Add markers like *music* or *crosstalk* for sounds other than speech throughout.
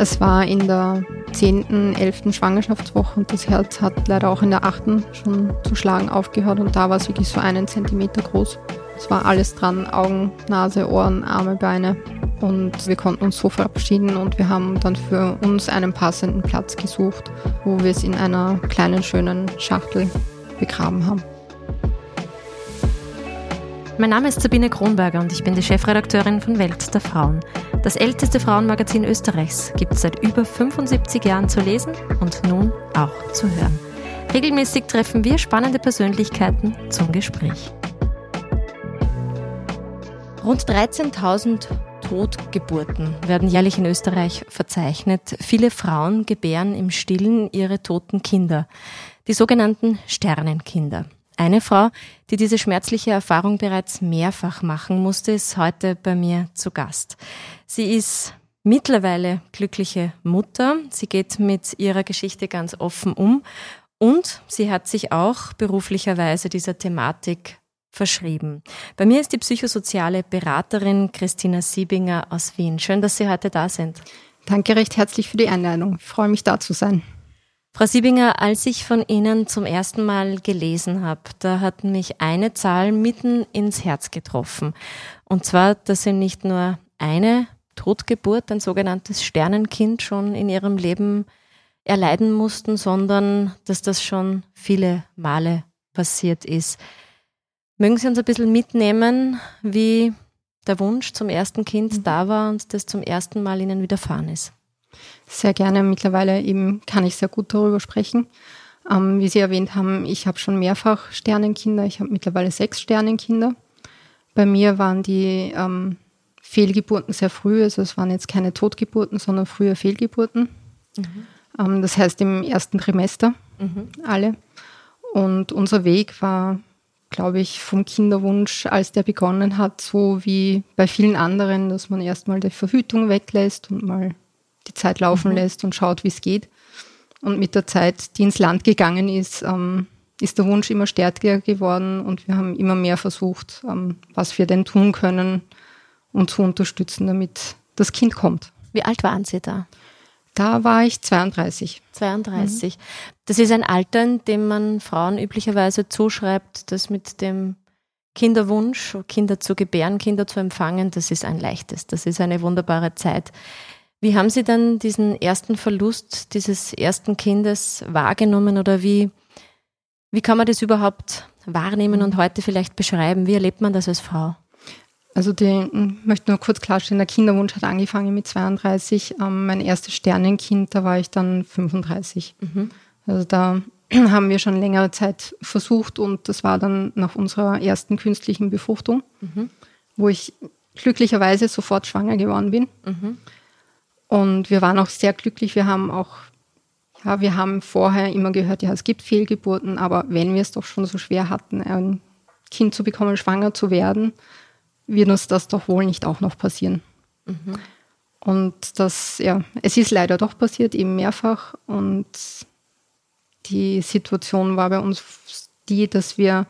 Es war in der 10., 11. Schwangerschaftswoche und das Herz hat leider auch in der 8. schon zu schlagen aufgehört und da war es wirklich so einen Zentimeter groß. Es war alles dran, Augen, Nase, Ohren, Arme, Beine und wir konnten uns so verabschieden und wir haben dann für uns einen passenden Platz gesucht, wo wir es in einer kleinen, schönen Schachtel begraben haben. Mein Name ist Sabine Kronberger und ich bin die Chefredakteurin von Welt der Frauen. Das älteste Frauenmagazin Österreichs gibt es seit über 75 Jahren zu lesen und nun auch zu hören. Regelmäßig treffen wir spannende Persönlichkeiten zum Gespräch. Rund 13.000 Totgeburten werden jährlich in Österreich verzeichnet. Viele Frauen gebären im Stillen ihre toten Kinder, die sogenannten Sternenkinder. Eine Frau, die diese schmerzliche Erfahrung bereits mehrfach machen musste, ist heute bei mir zu Gast. Sie ist mittlerweile glückliche Mutter. Sie geht mit ihrer Geschichte ganz offen um und sie hat sich auch beruflicherweise dieser Thematik verschrieben. Bei mir ist die psychosoziale Beraterin Christina Siebinger aus Wien. Schön, dass Sie heute da sind. Danke recht herzlich für die Einladung. Ich freue mich da zu sein. Frau Siebinger, als ich von Ihnen zum ersten Mal gelesen habe, da hat mich eine Zahl mitten ins Herz getroffen. Und zwar, dass Sie nicht nur eine Totgeburt, ein sogenanntes Sternenkind schon in Ihrem Leben erleiden mussten, sondern dass das schon viele Male passiert ist. Mögen Sie uns ein bisschen mitnehmen, wie der Wunsch zum ersten Kind mhm. da war und das zum ersten Mal Ihnen widerfahren ist? Sehr gerne. Mittlerweile eben kann ich sehr gut darüber sprechen. Ähm, wie Sie erwähnt haben, ich habe schon mehrfach Sternenkinder. Ich habe mittlerweile sechs Sternenkinder. Bei mir waren die ähm, Fehlgeburten sehr früh. Also es waren jetzt keine Totgeburten, sondern frühe Fehlgeburten. Mhm. Ähm, das heißt im ersten Trimester mhm. alle. Und unser Weg war, glaube ich, vom Kinderwunsch, als der begonnen hat, so wie bei vielen anderen, dass man erstmal die Verhütung weglässt und mal Zeit laufen mhm. lässt und schaut, wie es geht. Und mit der Zeit, die ins Land gegangen ist, ähm, ist der Wunsch immer stärker geworden und wir haben immer mehr versucht, ähm, was wir denn tun können, um zu unterstützen, damit das Kind kommt. Wie alt waren Sie da? Da war ich 32. 32. Mhm. Das ist ein Alter, in dem man Frauen üblicherweise zuschreibt, dass mit dem Kinderwunsch, Kinder zu gebären, Kinder zu empfangen, das ist ein leichtes. Das ist eine wunderbare Zeit. Wie haben Sie dann diesen ersten Verlust dieses ersten Kindes wahrgenommen oder wie, wie kann man das überhaupt wahrnehmen und heute vielleicht beschreiben? Wie erlebt man das als Frau? Also die, ich möchte nur kurz klarstellen, der Kinderwunsch hat angefangen mit 32. Ähm, mein erstes Sternenkind, da war ich dann 35. Mhm. Also da *clears throat* haben wir schon längere Zeit versucht und das war dann nach unserer ersten künstlichen Befruchtung, mhm. wo ich glücklicherweise sofort schwanger geworden bin. Mhm. Und wir waren auch sehr glücklich. Wir haben auch, ja, wir haben vorher immer gehört, ja, es gibt Fehlgeburten, aber wenn wir es doch schon so schwer hatten, ein Kind zu bekommen, schwanger zu werden, wird uns das doch wohl nicht auch noch passieren. Mhm. Und das, ja, es ist leider doch passiert, eben mehrfach. Und die Situation war bei uns die, dass wir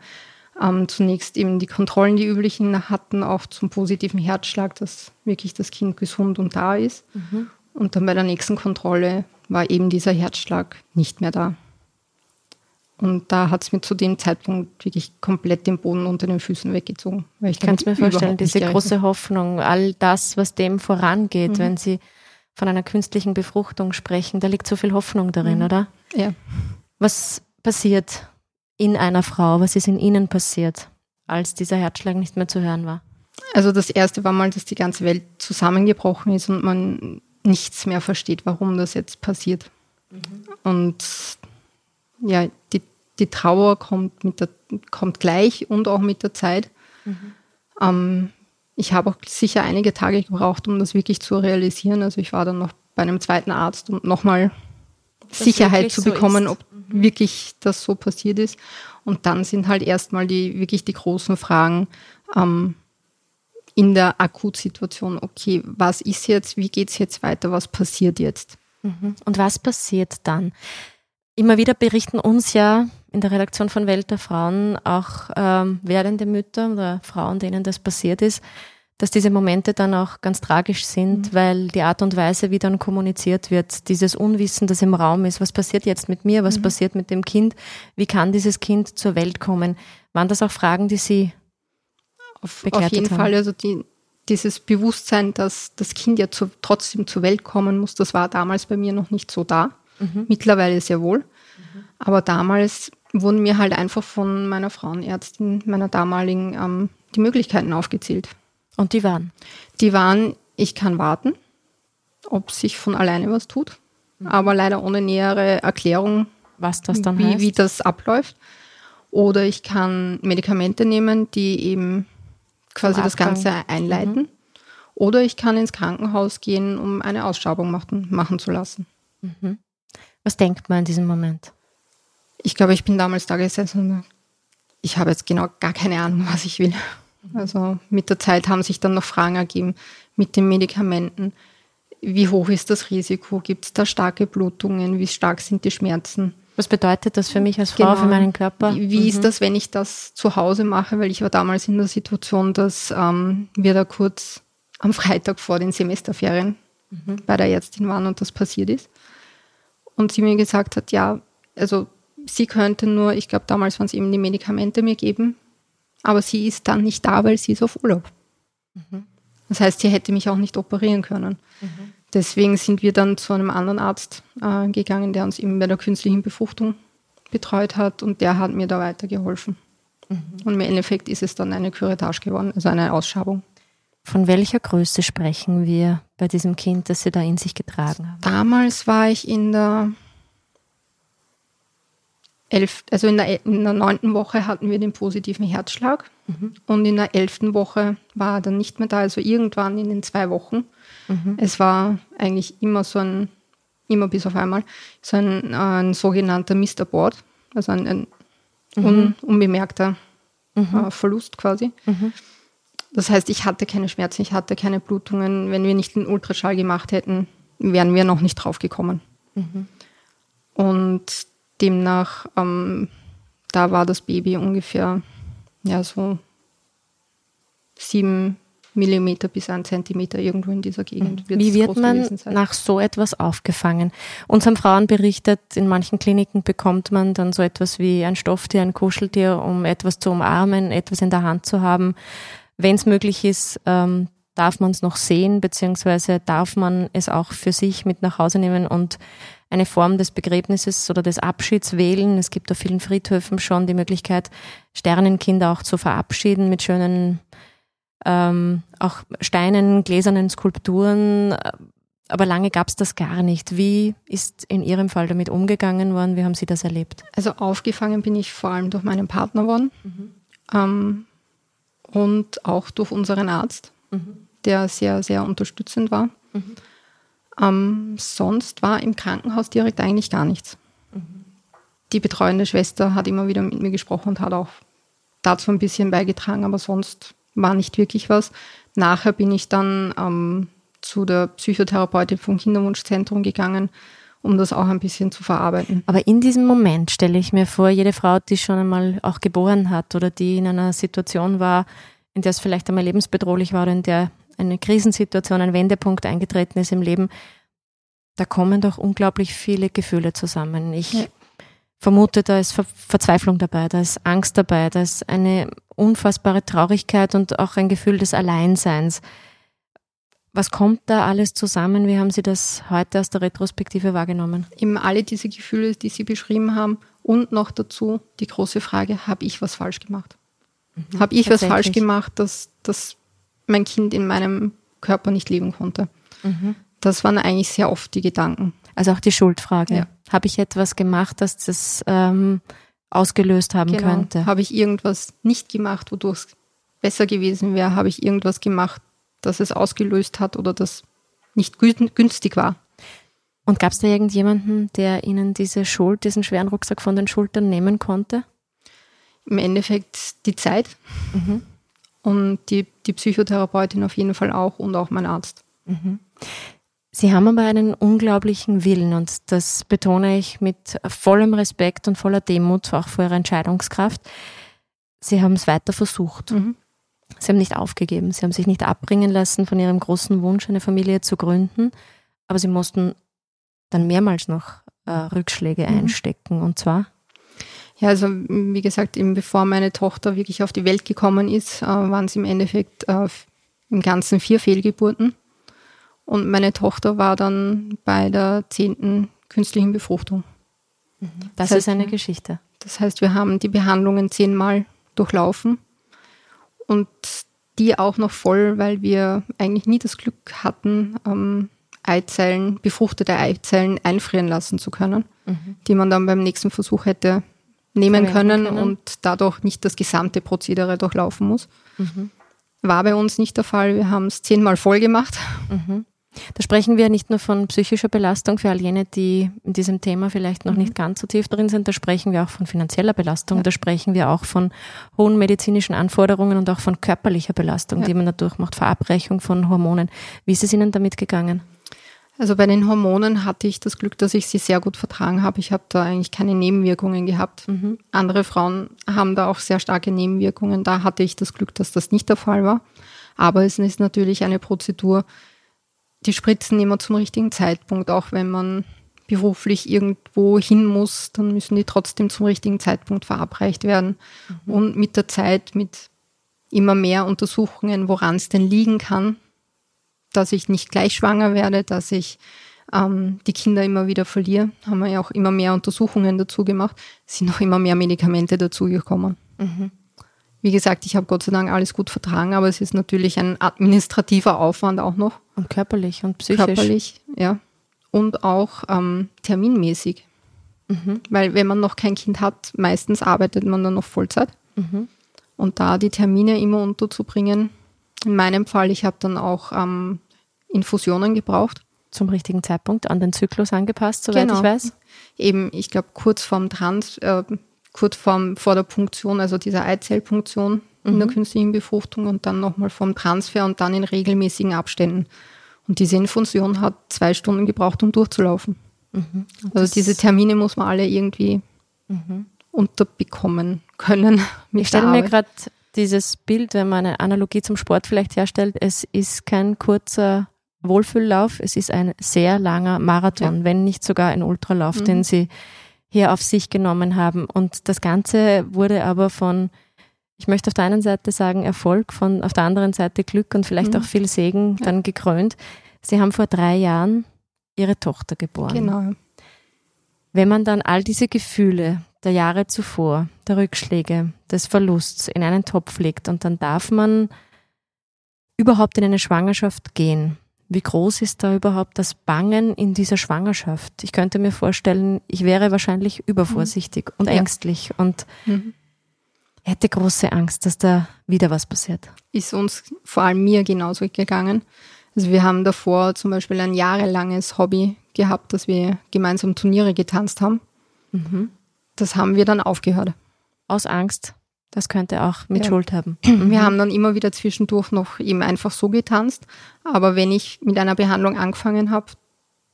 ähm, zunächst eben die Kontrollen, die üblichen hatten, auch zum positiven Herzschlag, dass wirklich das Kind gesund und da ist. Mhm. Und dann bei der nächsten Kontrolle war eben dieser Herzschlag nicht mehr da. Und da hat es mir zu dem Zeitpunkt wirklich komplett den Boden unter den Füßen weggezogen. Weil ich kann es mir vorstellen, diese große Hoffnung, all das, was dem vorangeht, mhm. wenn Sie von einer künstlichen Befruchtung sprechen, da liegt so viel Hoffnung darin, mhm. oder? Ja. Was passiert in einer Frau? Was ist in Ihnen passiert, als dieser Herzschlag nicht mehr zu hören war? Also das erste war mal, dass die ganze Welt zusammengebrochen ist und man nichts mehr versteht, warum das jetzt passiert. Mhm. Und ja, die, die Trauer kommt, mit der, kommt gleich und auch mit der Zeit. Mhm. Ähm, ich habe auch sicher einige Tage gebraucht, um das wirklich zu realisieren. Also ich war dann noch bei einem zweiten Arzt, um nochmal Sicherheit zu bekommen, so ob mhm. wirklich das so passiert ist. Und dann sind halt erstmal die wirklich die großen Fragen ähm, in der Akutsituation, okay, was ist jetzt, wie geht es jetzt weiter, was passiert jetzt? Mhm. Und was passiert dann? Immer wieder berichten uns ja in der Redaktion von Welt der Frauen auch ähm, werdende Mütter oder Frauen, denen das passiert ist, dass diese Momente dann auch ganz tragisch sind, mhm. weil die Art und Weise, wie dann kommuniziert wird, dieses Unwissen, das im Raum ist, was passiert jetzt mit mir, was mhm. passiert mit dem Kind, wie kann dieses Kind zur Welt kommen, waren das auch Fragen, die Sie auf, auf jeden haben? Fall, also die, dieses Bewusstsein, dass das Kind ja zu, trotzdem zur Welt kommen muss, das war damals bei mir noch nicht so da. Mhm. Mittlerweile sehr wohl. Mhm. Aber damals wurden mir halt einfach von meiner Frauenärztin, meiner damaligen, ähm, die Möglichkeiten aufgezählt. Und die waren? Die waren, ich kann warten, ob sich von alleine was tut, mhm. aber leider ohne nähere Erklärung, was das dann wie, heißt. wie das abläuft. Oder ich kann Medikamente nehmen, die eben quasi das Ganze einleiten. Mhm. Oder ich kann ins Krankenhaus gehen, um eine Ausschabung machen, machen zu lassen. Mhm. Was denkt man in diesem Moment? Ich glaube, ich bin damals da gesessen und ich habe jetzt genau gar keine Ahnung, was ich will. Also mit der Zeit haben sich dann noch Fragen ergeben mit den Medikamenten. Wie hoch ist das Risiko? Gibt es da starke Blutungen? Wie stark sind die Schmerzen? Was bedeutet das für mich als Frau, genau. für meinen Körper? Wie mhm. ist das, wenn ich das zu Hause mache? Weil ich war damals in der Situation, dass ähm, wir da kurz am Freitag vor den Semesterferien mhm. bei der Ärztin waren und das passiert ist. Und sie mir gesagt hat, ja, also sie könnte nur, ich glaube damals waren es eben die Medikamente mir geben, aber sie ist dann nicht da, weil sie ist auf Urlaub. Mhm. Das heißt, sie hätte mich auch nicht operieren können. Mhm. Deswegen sind wir dann zu einem anderen Arzt äh, gegangen, der uns eben bei der künstlichen Befruchtung betreut hat und der hat mir da weitergeholfen. Mhm. Und im Endeffekt ist es dann eine Curettage geworden, also eine Ausschabung. Von welcher Größe sprechen wir bei diesem Kind, das Sie da in sich getragen haben? Damals war ich in der elf, also in der, in der neunten Woche hatten wir den positiven Herzschlag mhm. und in der elften Woche war er dann nicht mehr da, also irgendwann in den zwei Wochen. Mhm. Es war eigentlich immer so ein, immer bis auf einmal, so ein, ein sogenannter Mr. Board, also ein, ein mhm. un, unbemerkter mhm. äh, Verlust quasi. Mhm. Das heißt, ich hatte keine Schmerzen, ich hatte keine Blutungen. Wenn wir nicht den Ultraschall gemacht hätten, wären wir noch nicht drauf gekommen. Mhm. Und demnach, ähm, da war das Baby ungefähr ja, so sieben Millimeter bis ein Zentimeter irgendwo in dieser Gegend. Wird Wie wird man nach so etwas aufgefangen? Uns haben Frauen berichtet, in manchen Kliniken bekommt man dann so etwas wie ein Stofftier, ein Kuscheltier, um etwas zu umarmen, etwas in der Hand zu haben. Wenn es möglich ist, ähm, darf man es noch sehen, beziehungsweise darf man es auch für sich mit nach Hause nehmen und eine Form des Begräbnisses oder des Abschieds wählen. Es gibt auf vielen Friedhöfen schon die Möglichkeit, Sternenkinder auch zu verabschieden mit schönen, ähm, auch steinen, gläsernen Skulpturen. Aber lange gab es das gar nicht. Wie ist in Ihrem Fall damit umgegangen worden? Wie haben Sie das erlebt? Also aufgefangen bin ich vor allem durch meinen Partner worden mhm. ähm, und auch durch unseren Arzt, mhm. Der sehr, sehr unterstützend war. Mhm. Ähm, sonst war im Krankenhaus direkt eigentlich gar nichts. Mhm. Die betreuende Schwester hat immer wieder mit mir gesprochen und hat auch dazu ein bisschen beigetragen, aber sonst war nicht wirklich was. Nachher bin ich dann ähm, zu der Psychotherapeutin vom Kinderwunschzentrum gegangen, um das auch ein bisschen zu verarbeiten. Aber in diesem Moment stelle ich mir vor, jede Frau, die schon einmal auch geboren hat oder die in einer Situation war, in der es vielleicht einmal lebensbedrohlich war oder in der eine Krisensituation, ein Wendepunkt eingetreten ist im Leben, da kommen doch unglaublich viele Gefühle zusammen. Ich ja. vermute, da ist Ver Verzweiflung dabei, da ist Angst dabei, da ist eine unfassbare Traurigkeit und auch ein Gefühl des Alleinseins. Was kommt da alles zusammen? Wie haben Sie das heute aus der Retrospektive wahrgenommen? Eben alle diese Gefühle, die Sie beschrieben haben und noch dazu die große Frage, habe ich was falsch gemacht? Mhm, habe ich was falsch gemacht, dass, dass mein Kind in meinem Körper nicht leben konnte. Mhm. Das waren eigentlich sehr oft die Gedanken. Also auch die Schuldfrage. Ja. Habe ich etwas gemacht, dass das ähm, ausgelöst haben genau. könnte? Habe ich irgendwas nicht gemacht, wodurch es besser gewesen wäre? Habe ich irgendwas gemacht, dass es ausgelöst hat oder das nicht günstig war? Und gab es da irgendjemanden, der Ihnen diese Schuld, diesen schweren Rucksack von den Schultern nehmen konnte? Im Endeffekt die Zeit. Mhm. Und die, die Psychotherapeutin auf jeden Fall auch und auch mein Arzt. Mhm. Sie haben aber einen unglaublichen Willen und das betone ich mit vollem Respekt und voller Demut auch vor Ihrer Entscheidungskraft. Sie haben es weiter versucht. Mhm. Sie haben nicht aufgegeben, Sie haben sich nicht abbringen lassen von Ihrem großen Wunsch, eine Familie zu gründen, aber Sie mussten dann mehrmals noch äh, Rückschläge mhm. einstecken und zwar? Ja, also wie gesagt, eben bevor meine Tochter wirklich auf die Welt gekommen ist, äh, waren es im Endeffekt äh, im Ganzen vier Fehlgeburten. Und meine Tochter war dann bei der zehnten künstlichen Befruchtung. Mhm. Das, das heißt, ist eine Geschichte. Das heißt, wir haben die Behandlungen zehnmal durchlaufen und die auch noch voll, weil wir eigentlich nie das Glück hatten, ähm, Eizellen, befruchtete Eizellen einfrieren lassen zu können, mhm. die man dann beim nächsten Versuch hätte nehmen können, können, und dadurch nicht das gesamte Prozedere durchlaufen muss. Mhm. War bei uns nicht der Fall. Wir haben es zehnmal voll gemacht. Mhm. Da sprechen wir nicht nur von psychischer Belastung für all jene, die in diesem Thema vielleicht noch mhm. nicht ganz so tief drin sind, da sprechen wir auch von finanzieller Belastung, ja. da sprechen wir auch von hohen medizinischen Anforderungen und auch von körperlicher Belastung, ja. die man dadurch macht, Verabreichung von Hormonen. Wie ist es Ihnen damit gegangen? Also bei den Hormonen hatte ich das Glück, dass ich sie sehr gut vertragen habe. Ich habe da eigentlich keine Nebenwirkungen gehabt. Mhm. Andere Frauen haben da auch sehr starke Nebenwirkungen. Da hatte ich das Glück, dass das nicht der Fall war. Aber es ist natürlich eine Prozedur, die spritzen immer zum richtigen Zeitpunkt, auch wenn man beruflich irgendwo hin muss, dann müssen die trotzdem zum richtigen Zeitpunkt verabreicht werden. Mhm. Und mit der Zeit, mit immer mehr Untersuchungen, woran es denn liegen kann, dass ich nicht gleich schwanger werde, dass ich ähm, die Kinder immer wieder verliere, haben wir ja auch immer mehr Untersuchungen dazu gemacht, sind noch immer mehr Medikamente dazugekommen. Mhm. Wie gesagt, ich habe Gott sei Dank alles gut vertragen, aber es ist natürlich ein administrativer Aufwand auch noch. Und körperlich und psychisch. Körperlich, ja. Und auch ähm, terminmäßig. Mhm. Weil wenn man noch kein Kind hat, meistens arbeitet man dann noch Vollzeit. Mhm. Und da die Termine immer unterzubringen, in meinem Fall, ich habe dann auch ähm, Infusionen gebraucht. Zum richtigen Zeitpunkt, an den Zyklus angepasst, soweit genau. ich weiß. Eben, ich glaube, kurz vorm Trans, äh, kurz vorm, vor der Punktion, also dieser Eizellpunktion mhm. in der mhm. künstlichen Befruchtung und dann nochmal vom Transfer und dann in regelmäßigen Abständen. Und diese Infusion hat zwei Stunden gebraucht, um durchzulaufen. Mhm. Also diese Termine muss man alle irgendwie mhm. unterbekommen können. *laughs* ich stelle mir gerade dieses Bild, wenn man eine Analogie zum Sport vielleicht herstellt, es ist kein kurzer Wohlfühllauf, es ist ein sehr langer Marathon, ja. wenn nicht sogar ein Ultralauf, mhm. den sie hier auf sich genommen haben. Und das Ganze wurde aber von, ich möchte auf der einen Seite sagen Erfolg, von auf der anderen Seite Glück und vielleicht mhm. auch viel Segen ja. dann gekrönt. Sie haben vor drei Jahren ihre Tochter geboren. Genau. Wenn man dann all diese Gefühle der Jahre zuvor, der Rückschläge, des Verlusts in einen Topf legt und dann darf man überhaupt in eine Schwangerschaft gehen. Wie groß ist da überhaupt das Bangen in dieser Schwangerschaft? Ich könnte mir vorstellen, ich wäre wahrscheinlich übervorsichtig mhm. und ängstlich und mhm. hätte große Angst, dass da wieder was passiert. Ist uns vor allem mir genauso gegangen. Also wir haben davor zum Beispiel ein jahrelanges Hobby gehabt, dass wir gemeinsam Turniere getanzt haben. Mhm das haben wir dann aufgehört. Aus Angst. Das könnte auch mit ja. Schuld haben. Wir haben dann immer wieder zwischendurch noch eben einfach so getanzt. Aber wenn ich mit einer Behandlung angefangen habe,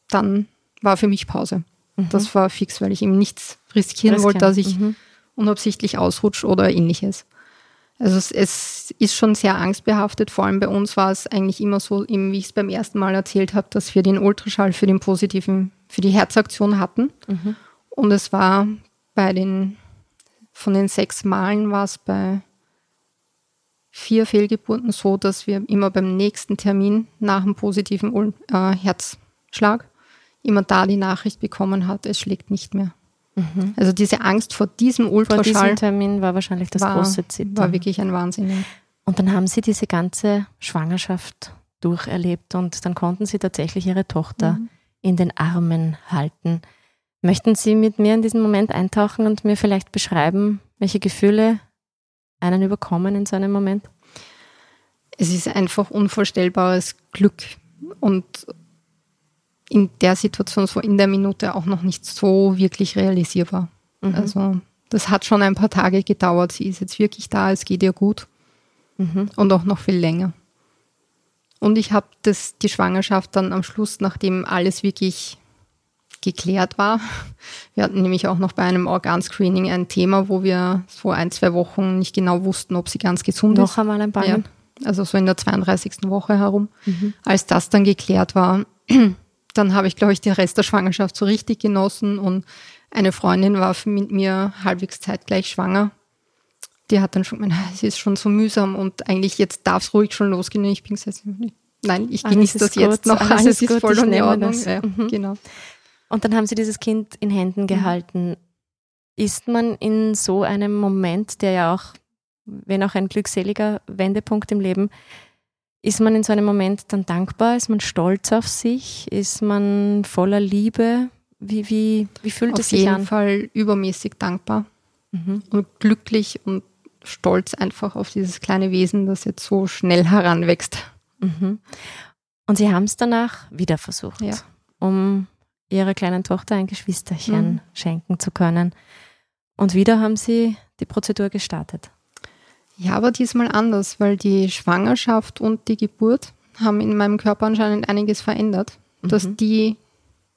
dann war für mich Pause. Mhm. Das war fix, weil ich eben nichts riskieren wollte, dass ich mhm. unabsichtlich ausrutsche oder ähnliches. Also es, es, ist schon sehr angstbehaftet. Vor allem bei uns war es eigentlich immer so, eben wie ich es beim ersten Mal erzählt habe, dass wir den Ultraschall für den positiven, für die Herzaktion hatten. Mhm. Und es war bei den, von den sechs Malen war es bei vier Fehlgeburten so, dass wir immer beim nächsten Termin nach dem positiven äh, Herzschlag immer da die Nachricht bekommen hat, es schlägt nicht mehr. Mhm. Also diese Angst vor diesem Ultraschall. Vor diesem Termin war wahrscheinlich das war, große Zittern. War wirklich ein Wahnsinn. Und dann haben Sie diese ganze Schwangerschaft durcherlebt und dann konnten Sie tatsächlich Ihre Tochter mhm. in den Armen halten. Möchten Sie mit mir in diesen Moment eintauchen und mir vielleicht beschreiben, welche Gefühle einen überkommen in so einem Moment? Es ist einfach unvorstellbares Glück und in der Situation, so in der Minute auch noch nicht so wirklich realisierbar. Mhm. Also das hat schon ein paar Tage gedauert. Sie ist jetzt wirklich da, es geht ihr gut mhm. und auch noch viel länger. Und ich habe die Schwangerschaft dann am Schluss, nachdem alles wirklich geklärt war. Wir hatten nämlich auch noch bei einem Organscreening ein Thema, wo wir vor ein, zwei Wochen nicht genau wussten, ob sie ganz gesund noch ist. Noch einmal ein Bangen? also so in der 32. Woche herum. Mhm. Als das dann geklärt war, *clears throat* dann habe ich, glaube ich, den Rest der Schwangerschaft so richtig genossen und eine Freundin war mit mir halbwegs zeitgleich schwanger. Die hat dann schon gemeint, es ist schon so mühsam und eigentlich jetzt darf es ruhig schon losgehen. Ich bin gesagt, nein, ich genieße das gut, jetzt noch, alles, alles ist, ist voll in Ordnung. Ja, mhm. genau. Und dann haben Sie dieses Kind in Händen mhm. gehalten. Mhm. Ist man in so einem Moment, der ja auch, wenn auch ein glückseliger Wendepunkt im Leben, ist man in so einem Moment dann dankbar? Ist man stolz auf sich? Ist man voller Liebe? Wie, wie, wie fühlt auf es sich an? Auf jeden Fall übermäßig dankbar mhm. und glücklich und stolz einfach auf dieses kleine Wesen, das jetzt so schnell *laughs* heranwächst. Mhm. Und Sie haben es danach wieder versucht, ja. um Ihrer kleinen Tochter ein Geschwisterchen mhm. schenken zu können. Und wieder haben Sie die Prozedur gestartet. Ja, aber diesmal anders, weil die Schwangerschaft und die Geburt haben in meinem Körper anscheinend einiges verändert. Mhm. Dass die,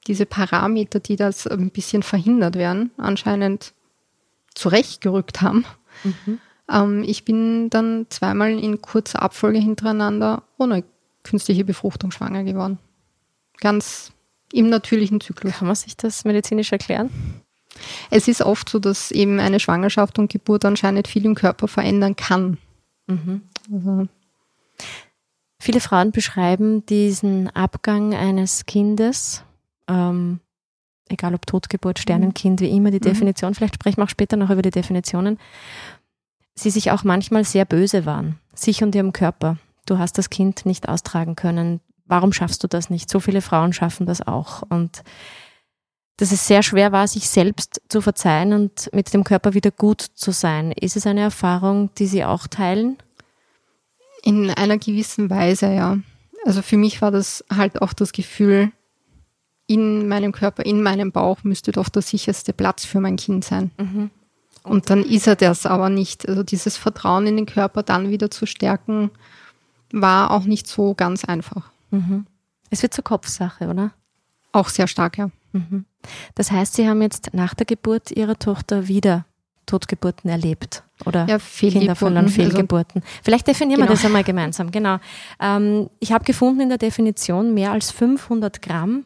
diese Parameter, die das ein bisschen verhindert werden, anscheinend zurechtgerückt haben. Mhm. Ähm, ich bin dann zweimal in kurzer Abfolge hintereinander ohne künstliche Befruchtung schwanger geworden. Ganz im natürlichen Zyklus. Kann man sich das medizinisch erklären? Es ist oft so, dass eben eine Schwangerschaft und Geburt anscheinend viel im Körper verändern kann. Mhm. Also. Viele Frauen beschreiben diesen Abgang eines Kindes, ähm, egal ob Totgeburt, Sternenkind, wie immer die mhm. Definition, vielleicht sprechen wir auch später noch über die Definitionen, sie sich auch manchmal sehr böse waren, sich und ihrem Körper. Du hast das Kind nicht austragen können. Warum schaffst du das nicht? So viele Frauen schaffen das auch. Und dass es sehr schwer war, sich selbst zu verzeihen und mit dem Körper wieder gut zu sein. Ist es eine Erfahrung, die Sie auch teilen? In einer gewissen Weise, ja. Also für mich war das halt auch das Gefühl, in meinem Körper, in meinem Bauch müsste doch der sicherste Platz für mein Kind sein. Mhm. Und dann ist er das aber nicht. Also dieses Vertrauen in den Körper dann wieder zu stärken, war auch nicht so ganz einfach. Mhm. Es wird zur Kopfsache, oder? Auch sehr stark, ja. Mhm. Das heißt, Sie haben jetzt nach der Geburt Ihrer Tochter wieder Totgeburten erlebt oder ja, Kinder verloren, also Fehlgeburten. Also, Vielleicht definieren genau. wir das einmal gemeinsam. Genau. Ähm, ich habe gefunden in der Definition mehr als 500 Gramm.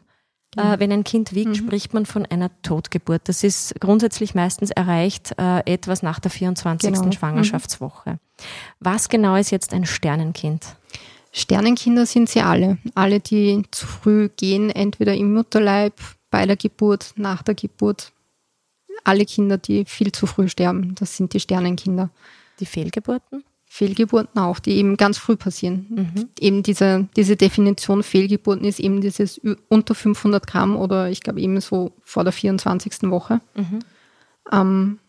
Äh, wenn ein Kind wiegt, mhm. spricht man von einer Totgeburt. Das ist grundsätzlich meistens erreicht äh, etwas nach der 24. Genau. Schwangerschaftswoche. Mhm. Was genau ist jetzt ein Sternenkind? Sternenkinder sind sie alle. Alle, die zu früh gehen, entweder im Mutterleib, bei der Geburt, nach der Geburt. Alle Kinder, die viel zu früh sterben, das sind die Sternenkinder. Die Fehlgeburten? Fehlgeburten auch, die eben ganz früh passieren. Mhm. Eben diese, diese Definition Fehlgeburten ist eben dieses unter 500 Gramm oder ich glaube eben so vor der 24. Woche. Mhm. Ähm,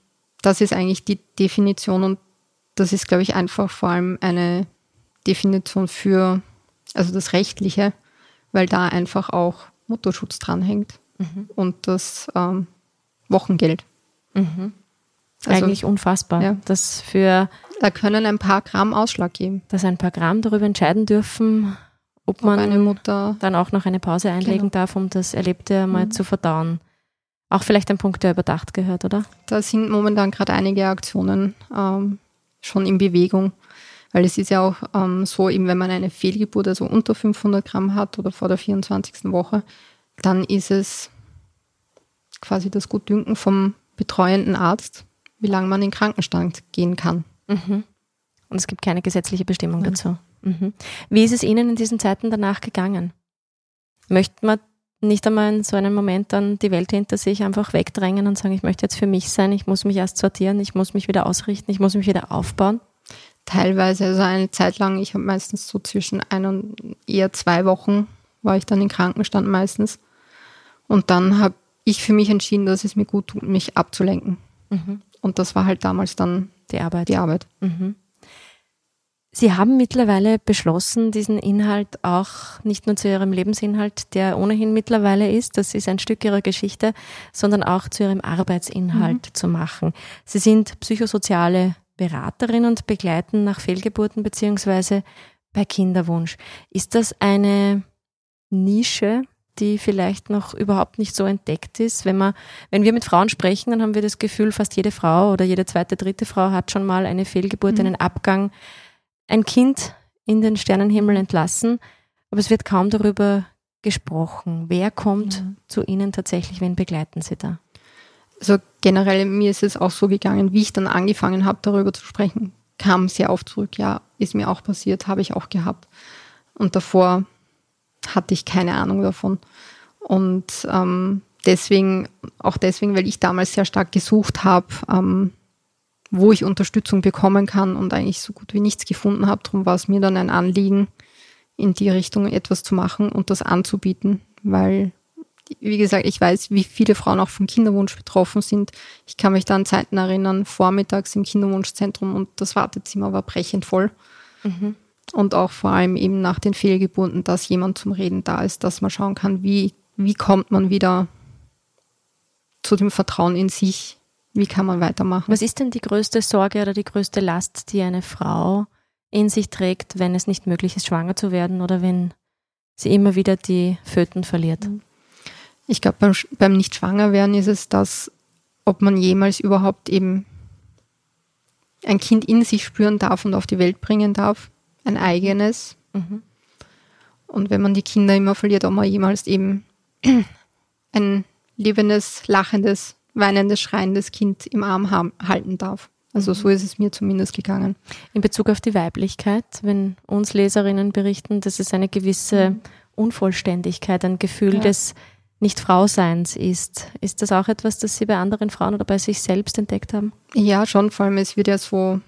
das ist eigentlich die Definition und das ist, glaube ich, einfach vor allem eine Definition für, also das Rechtliche, weil da einfach auch Mutterschutz dranhängt mhm. und das ähm, Wochengeld. Mhm. Also, Eigentlich unfassbar. Ja. Das für da können ein paar Gramm Ausschlag geben. Dass ein paar Gramm darüber entscheiden dürfen, ob, ob man eine Mutter dann auch noch eine Pause einlegen genau. darf, um das Erlebte mal mhm. zu verdauen. Auch vielleicht ein Punkt, der überdacht gehört, oder? Da sind momentan gerade einige Aktionen ähm, schon in Bewegung. Weil es ist ja auch ähm, so, eben wenn man eine Fehlgeburt, also unter 500 Gramm hat oder vor der 24. Woche, dann ist es quasi das Gutdünken vom betreuenden Arzt, wie lange man in Krankenstand gehen kann. Mhm. Und es gibt keine gesetzliche Bestimmung mhm. dazu. Mhm. Wie ist es Ihnen in diesen Zeiten danach gegangen? Möchte man nicht einmal in so einem Moment dann die Welt hinter sich einfach wegdrängen und sagen, ich möchte jetzt für mich sein, ich muss mich erst sortieren, ich muss mich wieder ausrichten, ich muss mich wieder aufbauen? Teilweise, also eine Zeit lang, ich habe meistens so zwischen ein und eher zwei Wochen war ich dann in Krankenstand meistens. Und dann habe ich für mich entschieden, dass es mir gut tut, mich abzulenken. Mhm. Und das war halt damals dann die Arbeit. Die Arbeit. Mhm. Sie haben mittlerweile beschlossen, diesen Inhalt auch nicht nur zu Ihrem Lebensinhalt, der ohnehin mittlerweile ist, das ist ein Stück Ihrer Geschichte, sondern auch zu Ihrem Arbeitsinhalt mhm. zu machen. Sie sind psychosoziale Beraterin und begleiten nach Fehlgeburten beziehungsweise bei Kinderwunsch. Ist das eine Nische, die vielleicht noch überhaupt nicht so entdeckt ist? Wenn man, wenn wir mit Frauen sprechen, dann haben wir das Gefühl, fast jede Frau oder jede zweite, dritte Frau hat schon mal eine Fehlgeburt, mhm. einen Abgang, ein Kind in den Sternenhimmel entlassen, aber es wird kaum darüber gesprochen. Wer kommt ja. zu Ihnen tatsächlich? Wen begleiten Sie da? Also generell, mir ist es auch so gegangen, wie ich dann angefangen habe, darüber zu sprechen, kam sehr oft zurück. Ja, ist mir auch passiert, habe ich auch gehabt. Und davor hatte ich keine Ahnung davon. Und ähm, deswegen, auch deswegen, weil ich damals sehr stark gesucht habe, ähm, wo ich Unterstützung bekommen kann und eigentlich so gut wie nichts gefunden habe. Darum war es mir dann ein Anliegen, in die Richtung etwas zu machen und das anzubieten, weil, wie gesagt, ich weiß, wie viele Frauen auch vom Kinderwunsch betroffen sind. Ich kann mich da an Zeiten erinnern, vormittags im Kinderwunschzentrum und das Wartezimmer war brechend voll. Mhm. Und auch vor allem eben nach den Fehlgeburten, dass jemand zum Reden da ist, dass man schauen kann, wie, wie kommt man wieder zu dem Vertrauen in sich, wie kann man weitermachen. Was ist denn die größte Sorge oder die größte Last, die eine Frau in sich trägt, wenn es nicht möglich ist, schwanger zu werden oder wenn sie immer wieder die Föten verliert? Ich glaube, beim, beim Nicht-Schwanger-Werden ist es das, ob man jemals überhaupt eben ein Kind in sich spüren darf und auf die Welt bringen darf, ein eigenes. Mhm. Und wenn man die Kinder immer verliert, ob man jemals eben *clears throat* ein lebendes, lachendes, weinendes, schreiendes Kind im Arm haben, halten darf. Also so ist es mir zumindest gegangen. In Bezug auf die Weiblichkeit, wenn uns Leserinnen berichten, dass es eine gewisse mhm. Unvollständigkeit, ein Gefühl ja. des Nicht-Frauseins ist, ist das auch etwas, das Sie bei anderen Frauen oder bei sich selbst entdeckt haben? Ja, schon. Vor allem, es wird ja so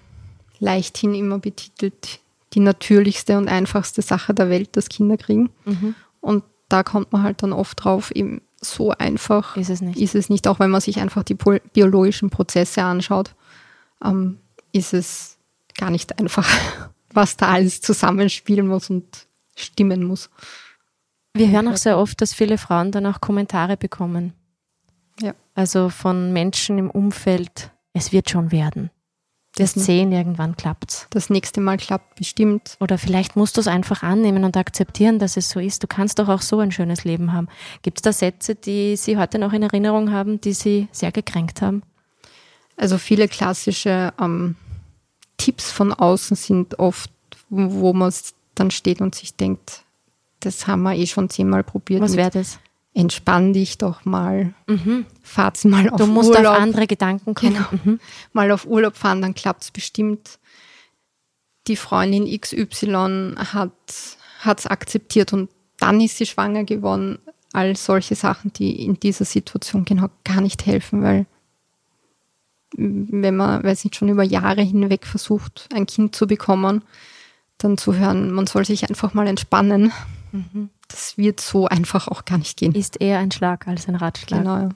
leichthin immer betitelt, die natürlichste und einfachste Sache der Welt, das Kinder kriegen. Mhm. Und da kommt man halt dann oft drauf, eben so einfach ist es nicht. Ist es nicht, auch wenn man sich einfach die biologischen Prozesse anschaut ähm, ist es gar nicht einfach, *laughs* was da alles zusammenspielen muss und stimmen muss. Wir hören auch sehr oft, dass viele Frauen dann auch Kommentare bekommen. Ja. Also von Menschen im Umfeld, es wird schon werden. Wir sehen, irgendwann klappt Das nächste Mal klappt bestimmt. Oder vielleicht musst du es einfach annehmen und akzeptieren, dass es so ist. Du kannst doch auch so ein schönes Leben haben. Gibt es da Sätze, die Sie heute noch in Erinnerung haben, die Sie sehr gekränkt haben? Also viele klassische ähm, Tipps von außen sind oft, wo man dann steht und sich denkt, das haben wir eh schon zehnmal probiert. Was wäre das? Entspann dich doch mal. Mhm. Fahrt's mal auf Du musst Urlaub. auf andere Gedanken kommen. Genau. Mhm. Mal auf Urlaub fahren, dann klappt es bestimmt. Die Freundin XY hat es akzeptiert und dann ist sie schwanger geworden. All solche Sachen, die in dieser Situation genau gar nicht helfen, weil wenn man, weiß nicht, schon über Jahre hinweg versucht, ein Kind zu bekommen, dann zu hören, man soll sich einfach mal entspannen. Mhm. Das wird so einfach auch gar nicht gehen. Ist eher ein Schlag als ein Ratschlag. Genau.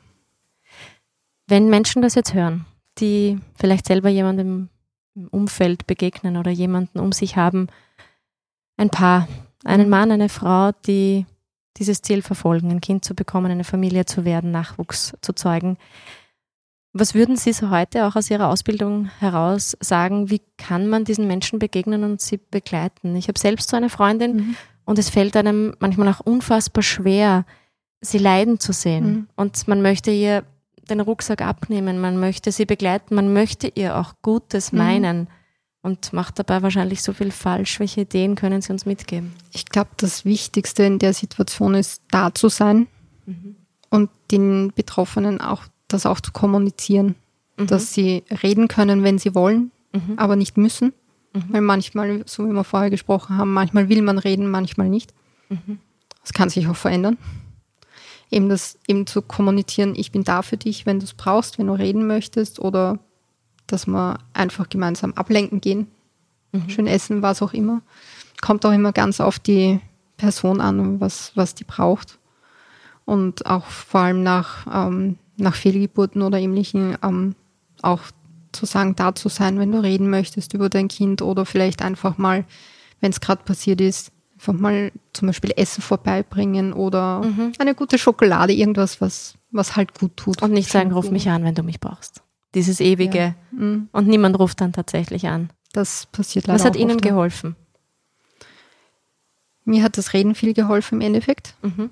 Wenn Menschen das jetzt hören, die vielleicht selber jemandem im Umfeld begegnen oder jemanden um sich haben, ein Paar, einen Mann, eine Frau, die dieses Ziel verfolgen, ein Kind zu bekommen, eine Familie zu werden, Nachwuchs zu zeugen, was würden Sie so heute auch aus Ihrer Ausbildung heraus sagen? Wie kann man diesen Menschen begegnen und sie begleiten? Ich habe selbst so eine Freundin mhm. Und es fällt einem manchmal auch unfassbar schwer, sie leiden zu sehen. Mhm. Und man möchte ihr den Rucksack abnehmen, man möchte sie begleiten, man möchte ihr auch Gutes mhm. meinen und macht dabei wahrscheinlich so viel falsch. Welche Ideen können Sie uns mitgeben? Ich glaube, das Wichtigste in der Situation ist, da zu sein mhm. und den Betroffenen auch das auch zu kommunizieren, mhm. dass sie reden können, wenn sie wollen, mhm. aber nicht müssen. Mhm. Weil manchmal, so wie wir vorher gesprochen haben, manchmal will man reden, manchmal nicht. Mhm. Das kann sich auch verändern. Eben das, eben zu kommunizieren, ich bin da für dich, wenn du es brauchst, wenn du reden möchtest oder dass wir einfach gemeinsam ablenken gehen, mhm. schön essen, was auch immer. Kommt auch immer ganz auf die Person an, was, was die braucht. Und auch vor allem nach ähm, nach Fehlgeburten oder ähnlichen ähm, auch zu sagen, da zu sein, wenn du reden möchtest über dein Kind oder vielleicht einfach mal, wenn es gerade passiert ist, einfach mal zum Beispiel Essen vorbeibringen oder mhm. eine gute Schokolade, irgendwas, was, was halt gut tut. Und nicht sagen, ruf mich an, wenn du mich brauchst. Dieses ewige. Ja. Mhm. Und niemand ruft dann tatsächlich an. Das passiert leider. Was hat Ihnen oft, geholfen? Mir hat das Reden viel geholfen im Endeffekt. Mhm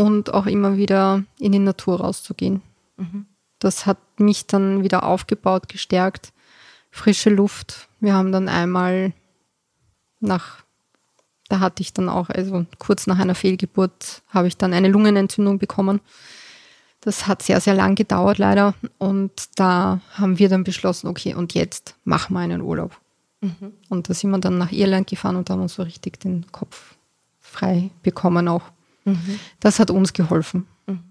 und auch immer wieder in die Natur rauszugehen. Mhm. Das hat mich dann wieder aufgebaut, gestärkt. Frische Luft. Wir haben dann einmal nach, da hatte ich dann auch, also kurz nach einer Fehlgeburt, habe ich dann eine Lungenentzündung bekommen. Das hat sehr, sehr lang gedauert leider. Und da haben wir dann beschlossen, okay, und jetzt machen wir einen Urlaub. Mhm. Und da sind wir dann nach Irland gefahren und haben uns so richtig den Kopf frei bekommen auch. Mhm. Das hat uns geholfen. Mhm.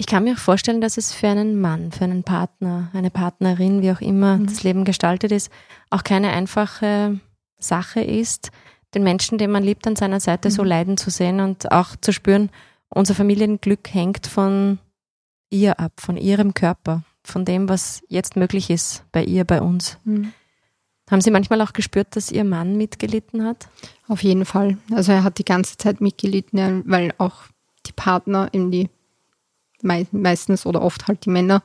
Ich kann mir auch vorstellen, dass es für einen Mann, für einen Partner, eine Partnerin, wie auch immer mhm. das Leben gestaltet ist, auch keine einfache Sache ist, den Menschen, den man liebt, an seiner Seite so mhm. leiden zu sehen und auch zu spüren, unser Familienglück hängt von ihr ab, von ihrem Körper, von dem, was jetzt möglich ist bei ihr, bei uns. Mhm. Haben Sie manchmal auch gespürt, dass Ihr Mann mitgelitten hat? Auf jeden Fall. Also er hat die ganze Zeit mitgelitten, weil auch die Partner, in die meistens oder oft halt die Männer,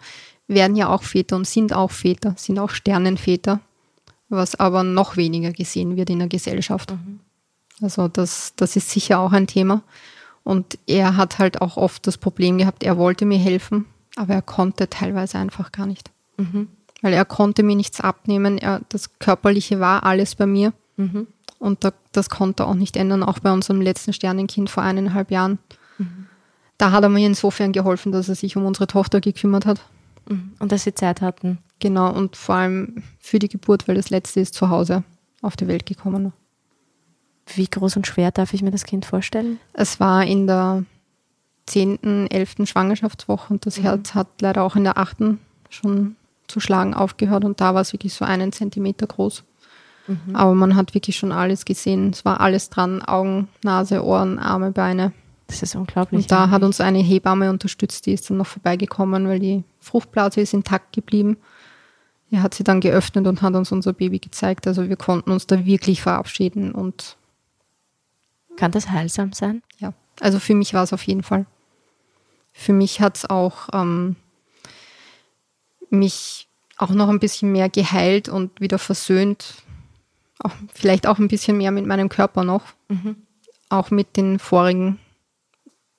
werden ja auch Väter und sind auch Väter, sind auch Sternenväter, was aber noch weniger gesehen wird in der Gesellschaft. Mhm. Also das, das ist sicher auch ein Thema. Und er hat halt auch oft das Problem gehabt, er wollte mir helfen, aber er konnte teilweise einfach gar nicht. Mhm. Weil er konnte mir nichts abnehmen. Er, das Körperliche war alles bei mir. Mhm. Und da, das konnte er auch nicht ändern, auch bei unserem letzten Sternenkind vor eineinhalb Jahren. Da hat er mir insofern geholfen, dass er sich um unsere Tochter gekümmert hat. Mhm. Und dass sie Zeit hatten. Genau, und vor allem für die Geburt, weil das letzte ist zu Hause auf die Welt gekommen. Wie groß und schwer darf ich mir das Kind vorstellen? Es war in der 10., 11. Schwangerschaftswoche und das mhm. Herz hat leider auch in der 8. schon zu schlagen aufgehört und da war es wirklich so einen Zentimeter groß. Mhm. Aber man hat wirklich schon alles gesehen. Es war alles dran, Augen, Nase, Ohren, Arme, Beine. Das ist unglaublich. Und da hat uns eine Hebamme unterstützt, die ist dann noch vorbeigekommen, weil die Fruchtblase ist intakt geblieben. Die hat sie dann geöffnet und hat uns unser Baby gezeigt. Also wir konnten uns da wirklich verabschieden und kann das heilsam sein? Ja, also für mich war es auf jeden Fall. Für mich hat es auch ähm, mich auch noch ein bisschen mehr geheilt und wieder versöhnt. Auch, vielleicht auch ein bisschen mehr mit meinem Körper noch. Mhm. Auch mit den vorigen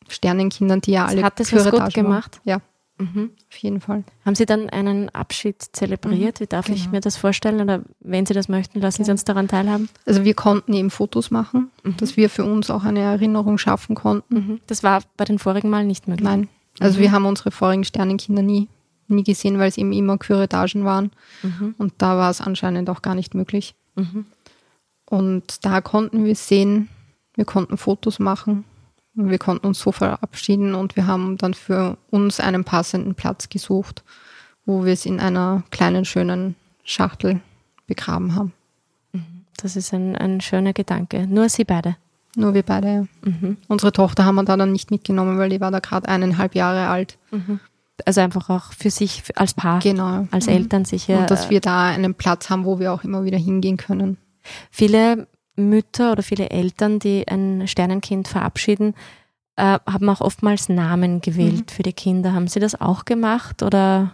Sternenkindern, die ja alle Hat das was gut gemacht? Ja, mhm. auf jeden Fall. Haben Sie dann einen Abschied zelebriert? Mhm. Wie darf genau. ich mir das vorstellen? Oder wenn Sie das möchten, lassen ja. Sie uns daran teilhaben. Also wir konnten eben Fotos machen, mhm. dass wir für uns auch eine Erinnerung schaffen konnten. Mhm. Das war bei den vorigen Mal nicht möglich? Nein. Also mhm. wir haben unsere vorigen Sternenkinder nie, nie gesehen, weil es eben immer Küretagen waren. Mhm. Und da war es anscheinend auch gar nicht möglich. Und da konnten wir sehen, wir konnten Fotos machen wir konnten uns so verabschieden und wir haben dann für uns einen passenden Platz gesucht, wo wir es in einer kleinen, schönen Schachtel begraben haben. Mhm. Das ist ein, ein schöner Gedanke. Nur Sie beide? Nur wir beide, ja. Mhm. Unsere Tochter haben wir da dann nicht mitgenommen, weil die war da gerade eineinhalb Jahre alt. Mhm. Also einfach auch für sich als Paar, genau. als Eltern sicher. Und dass wir da einen Platz haben, wo wir auch immer wieder hingehen können. Viele Mütter oder viele Eltern, die ein Sternenkind verabschieden, äh, haben auch oftmals Namen gewählt mhm. für die Kinder. Haben Sie das auch gemacht oder?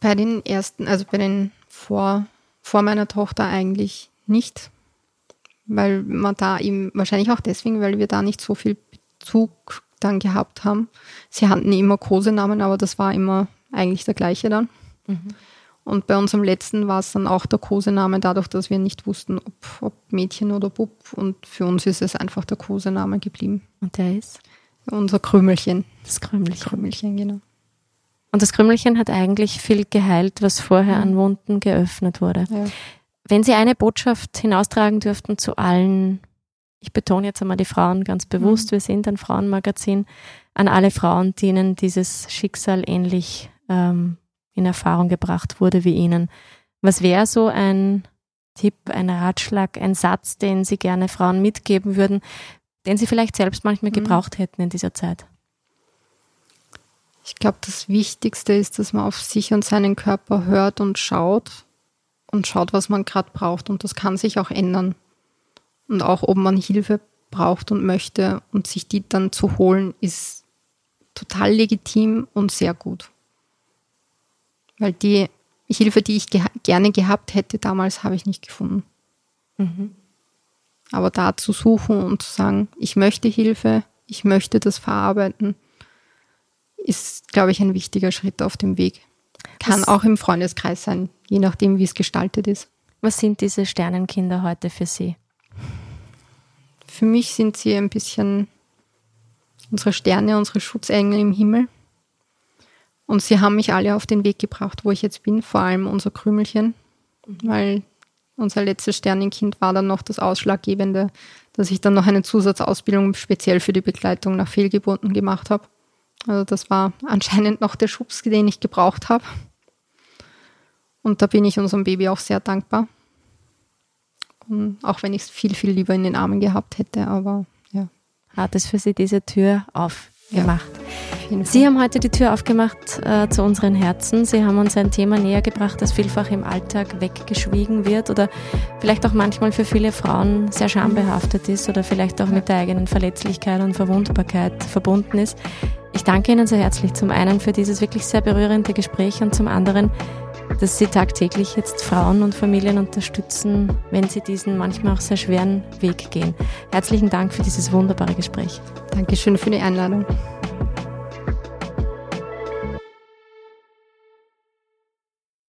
Bei den ersten, also bei den vor, vor meiner Tochter eigentlich nicht, weil man da eben, wahrscheinlich auch deswegen, weil wir da nicht so viel Bezug dann gehabt haben. Sie hatten immer Kosenamen, aber das war immer eigentlich der gleiche dann. Mhm. Und bei unserem letzten war es dann auch der Kosename, dadurch, dass wir nicht wussten, ob, ob Mädchen oder Bub. Und für uns ist es einfach der Kosename geblieben. Und der ist? Unser Krümelchen. Das Krümelchen. Krümelchen, genau. Und das Krümelchen hat eigentlich viel geheilt, was vorher an Wunden geöffnet wurde. Ja. Wenn Sie eine Botschaft hinaustragen dürften zu allen, ich betone jetzt einmal die Frauen ganz bewusst, mhm. wir sind ein Frauenmagazin, an alle Frauen, denen dieses Schicksal ähnlich ähm, in Erfahrung gebracht wurde wie Ihnen. Was wäre so ein Tipp, ein Ratschlag, ein Satz, den Sie gerne Frauen mitgeben würden, den Sie vielleicht selbst manchmal mhm. gebraucht hätten in dieser Zeit? Ich glaube, das Wichtigste ist, dass man auf sich und seinen Körper hört und schaut und schaut, was man gerade braucht. Und das kann sich auch ändern. Und auch, ob man Hilfe braucht und möchte und sich die dann zu holen, ist total legitim und sehr gut. Weil die Hilfe, die ich ge gerne gehabt hätte damals, habe ich nicht gefunden. Mhm. Aber da zu suchen und zu sagen, ich möchte Hilfe, ich möchte das verarbeiten, ist, glaube ich, ein wichtiger Schritt auf dem Weg. Kann Was, auch im Freundeskreis sein, je nachdem, wie es gestaltet ist. Was sind diese Sternenkinder heute für Sie? Für mich sind sie ein bisschen unsere Sterne, unsere Schutzengel im Himmel. Und sie haben mich alle auf den Weg gebracht, wo ich jetzt bin, vor allem unser Krümelchen, weil unser letztes Sternenkind war dann noch das Ausschlaggebende, dass ich dann noch eine Zusatzausbildung speziell für die Begleitung nach Fehlgeburten gemacht habe. Also das war anscheinend noch der Schubs, den ich gebraucht habe. Und da bin ich unserem Baby auch sehr dankbar. Und auch wenn ich es viel, viel lieber in den Armen gehabt hätte, aber ja. Hat es für Sie diese Tür aufgemacht? Ja, Sie haben heute die Tür aufgemacht äh, zu unseren Herzen. Sie haben uns ein Thema näher gebracht, das vielfach im Alltag weggeschwiegen wird oder vielleicht auch manchmal für viele Frauen sehr schambehaftet ist oder vielleicht auch mit der eigenen Verletzlichkeit und Verwundbarkeit verbunden ist. Ich danke Ihnen sehr herzlich zum einen für dieses wirklich sehr berührende Gespräch und zum anderen, dass Sie tagtäglich jetzt Frauen und Familien unterstützen, wenn sie diesen manchmal auch sehr schweren Weg gehen. Herzlichen Dank für dieses wunderbare Gespräch. Dankeschön für die Einladung.